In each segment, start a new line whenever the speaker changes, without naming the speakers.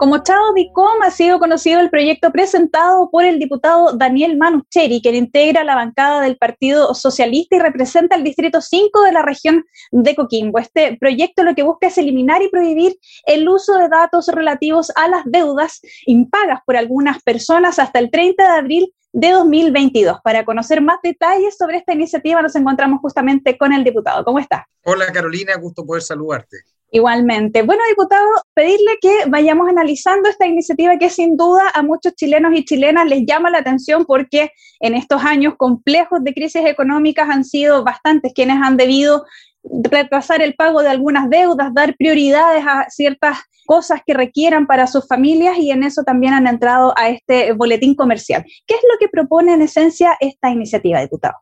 Como Chao Dicom ha sido conocido el proyecto presentado por el diputado Daniel Manucheri, quien integra la bancada del Partido Socialista y representa el Distrito 5 de la región de Coquimbo. Este proyecto lo que busca es eliminar y prohibir el uso de datos relativos a las deudas impagas por algunas personas hasta el 30 de abril de 2022. Para conocer más detalles sobre esta iniciativa nos encontramos justamente con el diputado. ¿Cómo está?
Hola Carolina, gusto poder saludarte.
Igualmente. Bueno, diputado, pedirle que vayamos analizando esta iniciativa que sin duda a muchos chilenos y chilenas les llama la atención porque en estos años complejos de crisis económicas han sido bastantes quienes han debido retrasar el pago de algunas deudas, dar prioridades a ciertas cosas que requieran para sus familias y en eso también han entrado a este boletín comercial. ¿Qué es lo que propone en esencia esta iniciativa, diputado?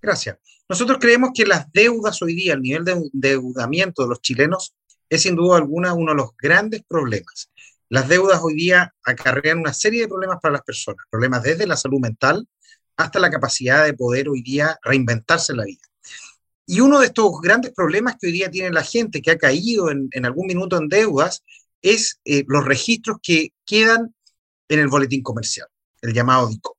Gracias. Nosotros creemos que las deudas hoy día, el nivel de endeudamiento de los chilenos es sin duda alguna uno de los grandes problemas. Las deudas hoy día acarrean una serie de problemas para las personas, problemas desde la salud mental hasta la capacidad de poder hoy día reinventarse en la vida. Y uno de estos grandes problemas que hoy día tiene la gente que ha caído en, algún minuto en deudas es eh, los registros que quedan en el boletín comercial, el llamado DICO.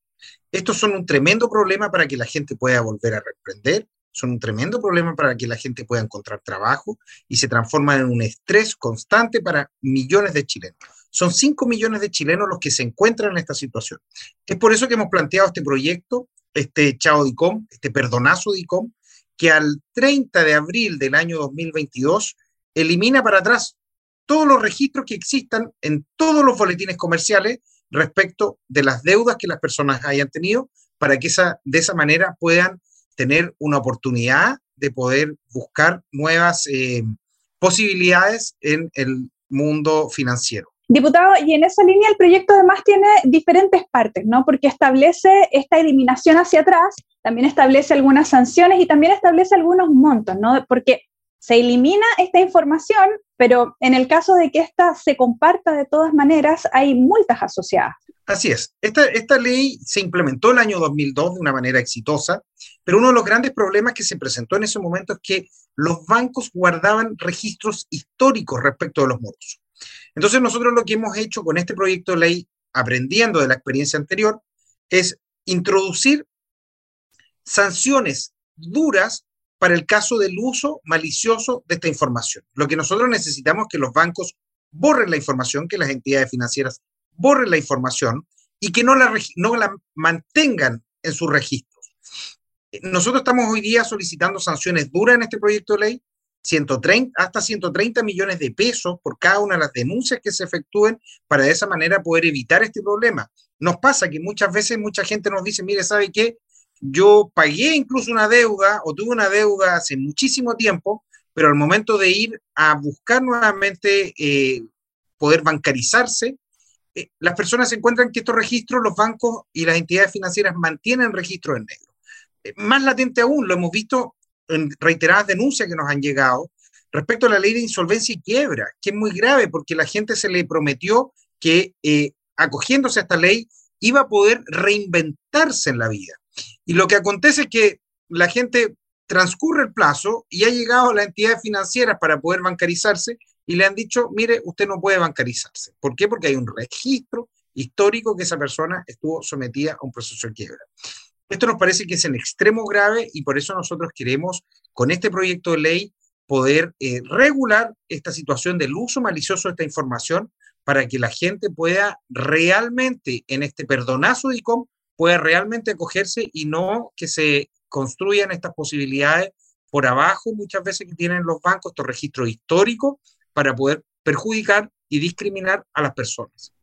Estos son un tremendo problema para que la gente pueda volver a reprender, son un tremendo problema para que la gente pueda encontrar trabajo y se transforman en un estrés constante para millones de chilenos. Son 5 millones de chilenos los que se encuentran en esta situación. Es por eso que hemos planteado este proyecto, este Chao DICOM, este perdonazo DICOM, que al 30 de abril del año 2022 elimina para atrás todos los registros que existan en todos los boletines comerciales respecto de las deudas que las personas hayan tenido para que esa, de esa manera puedan tener una oportunidad de poder buscar nuevas eh, posibilidades en el mundo financiero.
Diputado, y en esa línea el proyecto además tiene diferentes partes, ¿no? Porque establece esta eliminación hacia atrás, también establece algunas sanciones y también establece algunos montos, ¿no? Porque se elimina esta información, pero en el caso de que ésta se comparta de todas maneras, hay multas asociadas.
Así es. Esta, ley se implementó el año 2002 de una manera exitosa, pero uno de los grandes problemas que se presentó en ese momento es que los bancos guardaban registros históricos respecto de los morosos. Entonces nosotros lo que hemos hecho con este proyecto de ley, aprendiendo de la experiencia anterior, es introducir sanciones duras para el caso del uso malicioso de esta información. Lo que nosotros necesitamos es que los bancos borren la información, que las entidades financieras borren la información y que no la, no la mantengan en sus registros. Nosotros estamos hoy día solicitando sanciones duras en este proyecto de ley, 130, hasta 130 millones de pesos por cada una de las denuncias que se efectúen para de esa manera poder evitar este problema. Nos pasa que muchas veces mucha gente nos dice, mire, ¿sabe qué? Yo pagué incluso una deuda o tuve una deuda hace muchísimo tiempo, pero al momento de ir a buscar nuevamente eh, poder bancarizarse, eh, las personas encuentran que estos registros, los bancos y las entidades financieras mantienen registros en negro. Eh, más latente aún, lo hemos visto en reiteradas denuncias que nos han llegado respecto a la ley de insolvencia y quiebra, que es muy grave porque la gente se le prometió que acogiéndose a esta ley iba a poder reinventarse en la vida. Y lo que acontece es que la gente transcurre el plazo y ha llegado a la entidad financiera para poder bancarizarse y le han dicho, mire, usted no puede bancarizarse. ¿Por qué? Porque hay un registro histórico que esa persona estuvo sometida a un proceso de quiebra. Esto nos parece que es en extremo grave y por eso nosotros queremos, con este proyecto de ley, poder eh, regular esta situación del uso malicioso de esta información para que la gente pueda realmente, en este perdonazo de ICOM, pueda realmente acogerse y no que se construyan estas posibilidades por abajo muchas veces que tienen los bancos, estos registros históricos para poder perjudicar y discriminar a las personas.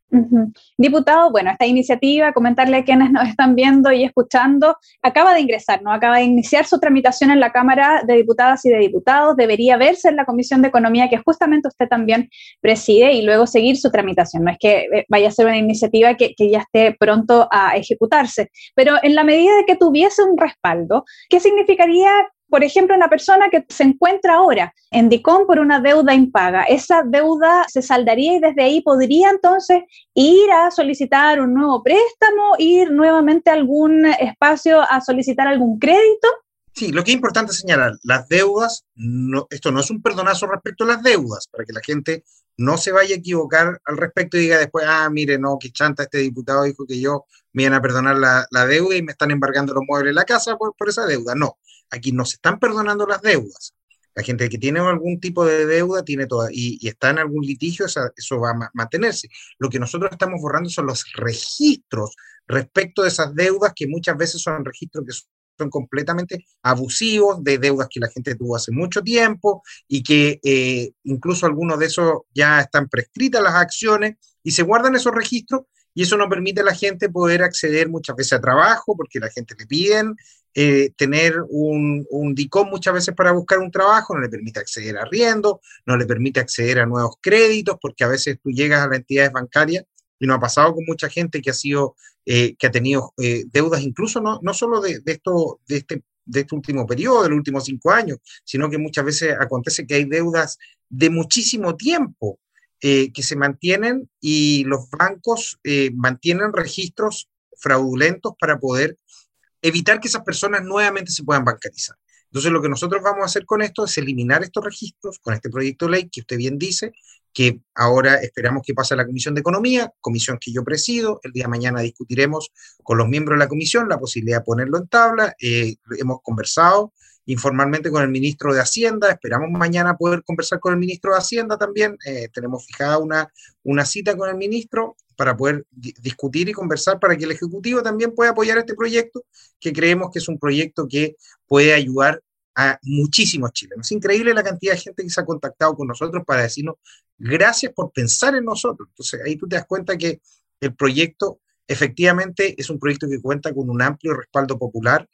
Diputado, bueno, esta iniciativa, comentarle a quienes nos están viendo y escuchando, acaba de ingresar, ¿no? Acaba de iniciar su tramitación en la Cámara de Diputadas y de Diputados, debería verse en la Comisión de Economía, que justamente usted también preside, y luego seguir su tramitación. No es que eh, vaya a ser una iniciativa que, que ya esté pronto a ejecutarse, pero en la medida de que tuviese un respaldo, ¿qué significaría Por ejemplo, una persona que se encuentra ahora en DICOM por una deuda impaga, esa deuda se saldaría y desde ahí podría entonces ir a solicitar un nuevo préstamo, ir nuevamente a algún espacio a solicitar algún crédito.
Sí, lo que es importante señalar, las deudas, no, esto no es un perdonazo respecto a las deudas, para que la gente no se vaya a equivocar al respecto y diga después, ah, mire, no, que chanta, este diputado dijo que yo me iban a perdonar la, deuda y me están embargando los muebles de la casa por, por, esa deuda. No, aquí no se están perdonando las deudas. La gente que tiene algún tipo de deuda tiene toda, y, está en algún litigio, eso va a mantenerse. Lo que nosotros estamos borrando son los registros respecto de esas deudas, que muchas veces son registros que son completamente abusivos, de deudas que la gente tuvo hace mucho tiempo y que eh, incluso algunos de esos ya están prescritas las acciones y se guardan esos registros y eso no permite a la gente poder acceder muchas veces a trabajo porque la gente le piden eh, tener un, un DICOM muchas veces para buscar un trabajo, no le permite acceder a arriendo, no le permite acceder a nuevos créditos porque a veces tú llegas a las entidades bancarias y nos ha pasado con mucha gente que ha sido, eh, que ha tenido eh, deudas incluso no, no solo de, esto, de, este, de este último periodo, de los últimos cinco años, sino que muchas veces acontece que hay deudas de muchísimo tiempo eh, que se mantienen y los bancos mantienen registros fraudulentos para poder evitar que esas personas nuevamente se puedan bancarizar. Entonces, lo que nosotros vamos a hacer con esto es eliminar estos registros con este proyecto de ley que usted bien dice, que ahora esperamos que pase a la Comisión de Economía, comisión que yo presido. El día de mañana discutiremos con los miembros de la comisión la posibilidad de ponerlo en tabla. Eh, hemos conversado informalmente con el ministro de Hacienda, esperamos mañana poder conversar con el ministro de Hacienda también. Eh, tenemos fijada una, una cita con el ministro para poder discutir y conversar para que el Ejecutivo también pueda apoyar este proyecto, que creemos que es un proyecto que puede ayudar a muchísimos chilenos. Es increíble la cantidad de gente que se ha contactado con nosotros para decirnos gracias por pensar en nosotros. Entonces ahí tú te das cuenta que el proyecto efectivamente es un proyecto que cuenta con un amplio respaldo popular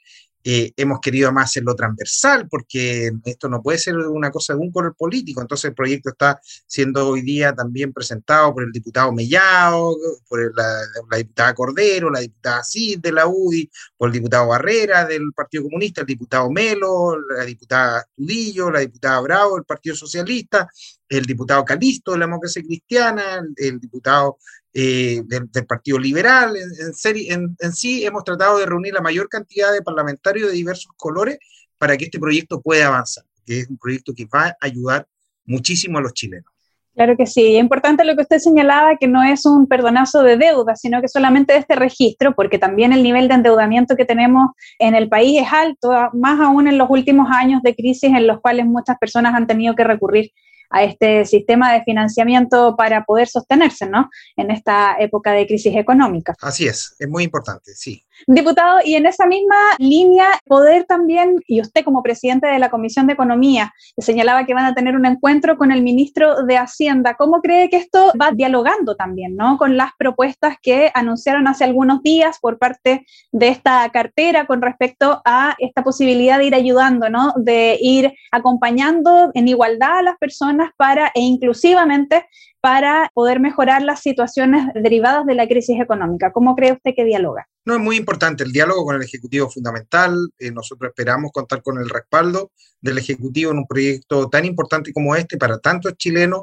eh, hemos querido más hacerlo transversal, porque esto no puede ser una cosa de un color político. Entonces el proyecto está siendo hoy día también presentado por el diputado Mellao, por la, diputada Cordero, la diputada Cid de la UDI, por el diputado Barrera del Partido Comunista, el diputado Melo, la diputada Tudillo, la diputada Bravo del Partido Socialista, el diputado Calisto de la Democracia Cristiana, el diputado eh, del, Partido Liberal. En, en, sí hemos tratado de reunir la mayor cantidad de parlamentarios de diversos colores para que este proyecto pueda avanzar, que es un proyecto que va a ayudar muchísimo a los chilenos.
Claro que sí. Es importante lo que usted señalaba, que no es un perdonazo de deuda, sino que solamente de este registro, porque también el nivel de endeudamiento que tenemos en el país es alto, más aún en los últimos años de crisis en los cuales muchas personas han tenido que recurrir a este sistema de financiamiento para poder sostenerse, ¿no? En esta época de crisis económica.
Así es, es muy importante, sí.
Diputado, y en esa misma línea, poder también, y usted como presidente de la Comisión de Economía, señalaba que van a tener un encuentro con el ministro de Hacienda. ¿Cómo cree que esto va dialogando también, ¿no? Con las propuestas que anunciaron hace algunos días por parte de esta cartera con respecto a esta posibilidad de ir ayudando, ¿no? De ir acompañando en igualdad a las personas para, e inclusivamente, para poder mejorar las situaciones derivadas de la crisis económica. ¿Cómo cree usted que dialoga?
No, es muy importante el diálogo con el Ejecutivo fundamental. Eh, nosotros esperamos contar con el respaldo del Ejecutivo en un proyecto tan importante como este para tantos chilenos.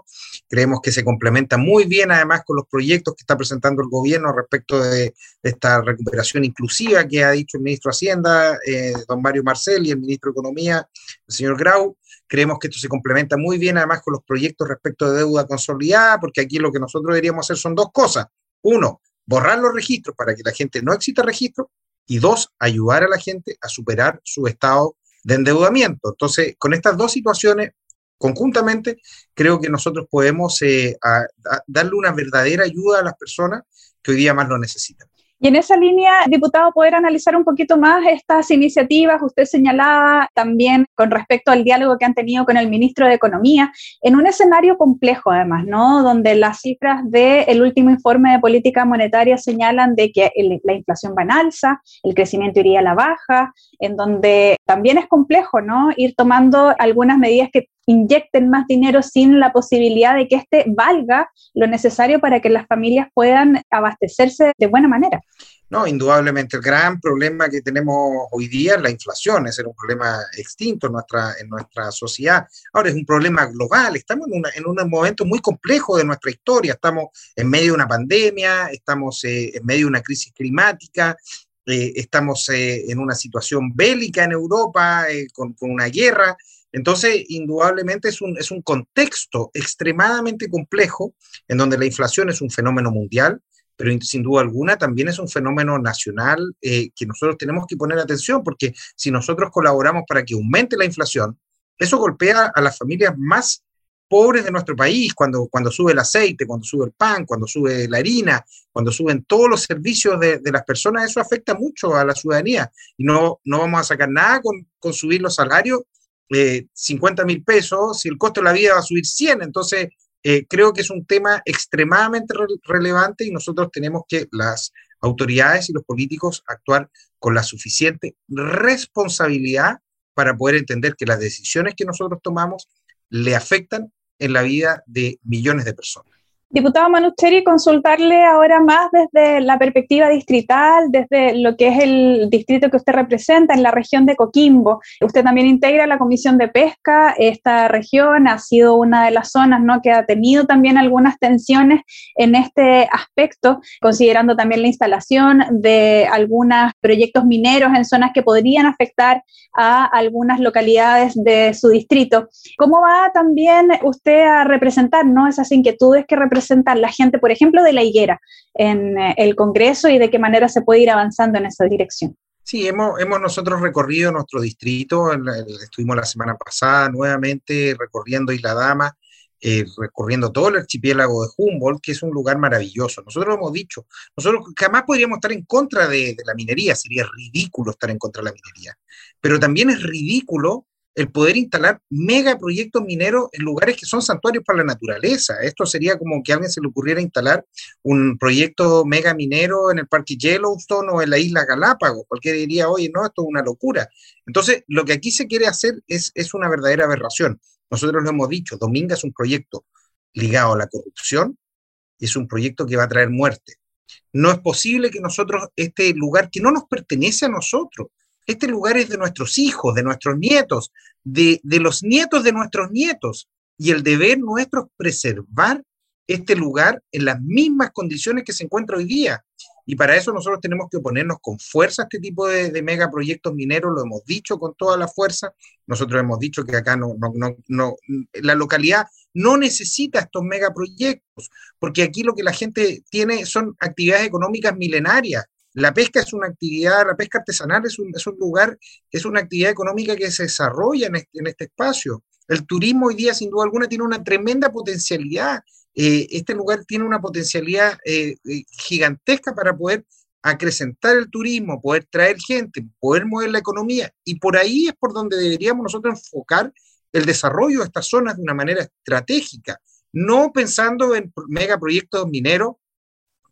Creemos que se complementa muy bien además con los proyectos que está presentando el gobierno respecto de, esta recuperación inclusiva que ha dicho el ministro de Hacienda, eh, don Mario Marcel, y el ministro de Economía, el señor Grau. Creemos que esto se complementa muy bien además con los proyectos respecto de deuda consolidada, porque aquí lo que nosotros deberíamos hacer son dos cosas. Uno, borrar los registros para que la gente no exista registro. Y dos, ayudar a la gente a superar su estado de endeudamiento. Entonces, con estas dos situaciones, conjuntamente, creo que nosotros podemos eh, darle una verdadera ayuda a las personas que hoy día más lo necesitan.
Y en esa línea, diputado, poder analizar un poquito más estas iniciativas, usted señalaba también con respecto al diálogo que han tenido con el ministro de Economía, en un escenario complejo además, ¿no? Donde las cifras del último informe de política monetaria señalan de que la inflación va en alza, el crecimiento iría a la baja, en donde también es complejo, ¿no? Ir tomando algunas medidas que inyecten más dinero sin la posibilidad de que éste valga lo necesario para que las familias puedan abastecerse de buena manera.
No, indudablemente el gran problema que tenemos hoy día es la inflación, es un problema extinto en nuestra, en nuestra sociedad. Ahora es un problema global, estamos en, en un momento muy complejo de nuestra historia, estamos en medio de una pandemia, estamos eh, en medio de una crisis climática, eh, estamos eh, en una situación bélica en Europa, con, con, una guerra. Entonces, indudablemente es un, es un contexto extremadamente complejo en donde la inflación es un fenómeno mundial, pero sin duda alguna también es un fenómeno nacional eh, que nosotros tenemos que poner atención, porque si nosotros colaboramos para que aumente la inflación, eso golpea a las familias más pobres de nuestro país, cuando, cuando sube el aceite, cuando sube el pan, cuando sube la harina, cuando suben todos los servicios de, las personas, eso afecta mucho a la ciudadanía. Y no, no vamos a sacar nada con, con subir los salarios, eh, 50 mil pesos, si el costo de la vida va a subir 100, entonces eh, creo que es un tema extremadamente relevante y nosotros tenemos que, las autoridades y los políticos, actuar con la suficiente responsabilidad para poder entender que las decisiones que nosotros tomamos le afectan en la vida de millones de personas.
Diputado Manusteri, consultarle ahora más desde la perspectiva distrital, desde lo que es el distrito que usted representa en la región de Coquimbo. Usted también integra la Comisión de Pesca. Esta región ha sido una de las zonas ¿no? que ha tenido también algunas tensiones en este aspecto, considerando también la instalación de algunos proyectos mineros en zonas que podrían afectar a algunas localidades de su distrito. ¿Cómo va también usted a representar ¿no? esas inquietudes que representan la gente, por ejemplo, de la higuera en eh, el Congreso y de qué manera se puede ir avanzando en esa dirección.
Sí, hemos, hemos nosotros recorrido nuestro distrito, estuvimos la semana pasada nuevamente recorriendo Isla Dama, eh, recorriendo todo el archipiélago de Humboldt, que es un lugar maravilloso. Nosotros lo hemos dicho, nosotros jamás podríamos estar en contra de, de la minería, sería ridículo estar en contra de la minería, pero también es ridículo el poder instalar megaproyectos mineros en lugares que son santuarios para la naturaleza. Esto sería como que a alguien se le ocurriera instalar un proyecto mega minero en el Parque Yellowstone o en la isla Galápagos. Cualquiera diría, oye, no, esto es una locura. Entonces, lo que aquí se quiere hacer es, es una verdadera aberración. Nosotros lo hemos dicho, Dominga es un proyecto ligado a la corrupción, es un proyecto que va a traer muerte. No es posible que nosotros, este lugar que no nos pertenece a nosotros, este lugar es de nuestros hijos, de nuestros nietos, de, los nietos de nuestros nietos. Y el deber nuestro es preservar este lugar en las mismas condiciones que se encuentra hoy día. Y para eso nosotros tenemos que oponernos con fuerza a este tipo de, megaproyectos mineros, lo hemos dicho con toda la fuerza. Nosotros hemos dicho que acá no, no, no, la localidad no necesita estos megaproyectos, porque aquí lo que la gente tiene son actividades económicas milenarias. La pesca es una actividad, la pesca artesanal es un, lugar, es una actividad económica que se desarrolla en este, en este espacio. El turismo hoy día, sin duda alguna, tiene una tremenda potencialidad. Eh, este lugar tiene una potencialidad eh, eh, gigantesca para poder acrecentar el turismo, poder traer gente, poder mover la economía. Y por ahí es por donde deberíamos nosotros enfocar el desarrollo de estas zonas de una manera estratégica, no pensando en megaproyectos mineros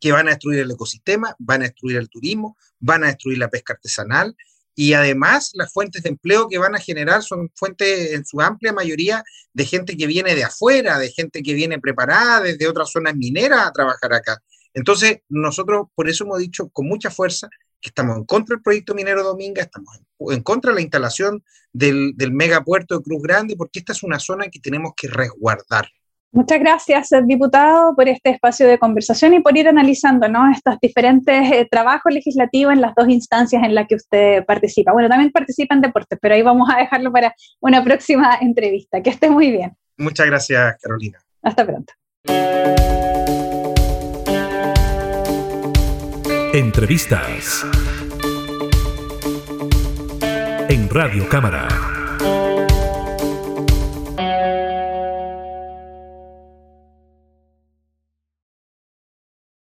que van a destruir el ecosistema, van a destruir el turismo, van a destruir la pesca artesanal y además las fuentes de empleo que van a generar son fuentes en su amplia mayoría de gente que viene de afuera, de gente que viene preparada desde otras zonas mineras a trabajar acá. Entonces, nosotros por eso hemos dicho con mucha fuerza que estamos en contra del proyecto minero Dominga, estamos en, contra de la instalación del, del megapuerto de Cruz Grande, porque esta es una zona que tenemos que resguardar.
Muchas gracias, diputado, por este espacio de conversación y por ir analizando ¿no? estos diferentes eh, trabajos legislativos en las dos instancias en las que usted participa. Bueno, también participa en deportes, pero ahí vamos a dejarlo para una próxima entrevista. Que esté muy bien.
Muchas gracias, Carolina.
Hasta pronto.
Entrevistas en Radio Cámara.